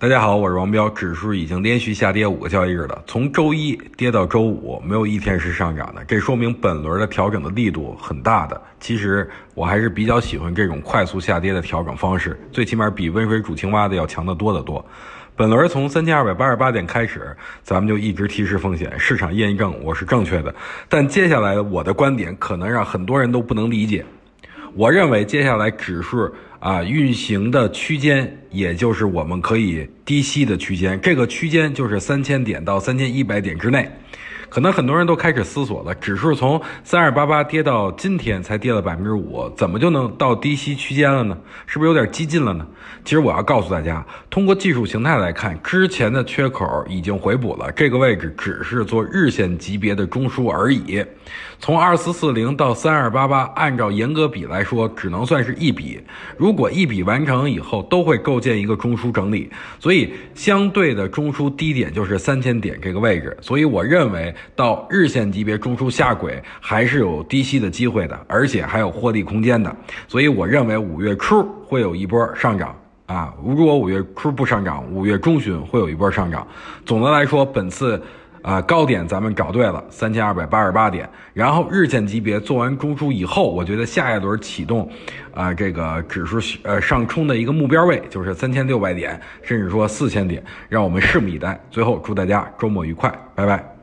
大家好，我是王彪。指数已经连续下跌五个交易日了，从周一跌到周五，没有一天是上涨的。这说明本轮的调整的力度很大的。其实我还是比较喜欢这种快速下跌的调整方式，最起码比温水煮青蛙的要强得多得多。本轮从三千二百八十八点开始，咱们就一直提示风险，市场验证我是正确的。但接下来我的观点可能让很多人都不能理解。我认为接下来指数啊运行的区间，也就是我们可以低吸的区间，这个区间就是三千点到三千一百点之内。可能很多人都开始思索了，指数从三二八八跌到今天才跌了百分之五，怎么就能到低吸区间了呢？是不是有点激进了呢？其实我要告诉大家，通过技术形态来看，之前的缺口已经回补了，这个位置只是做日线级别的中枢而已。从二四四零到三二八八，按照严格比来说，只能算是一笔。如果一笔完成以后，都会构建一个中枢整理，所以相对的中枢低点就是三千点这个位置。所以我认为。到日线级别中枢下轨还是有低吸的机会的，而且还有获利空间的，所以我认为五月初会有一波上涨啊！如果五月初不上涨，五月中旬会有一波上涨。总的来说，本次啊高点咱们找对了，三千二百八十八点，然后日线级别做完中枢以后，我觉得下一轮启动啊这个指数呃上冲的一个目标位就是三千六百点，甚至说四千点，让我们拭目以待。最后祝大家周末愉快，拜拜。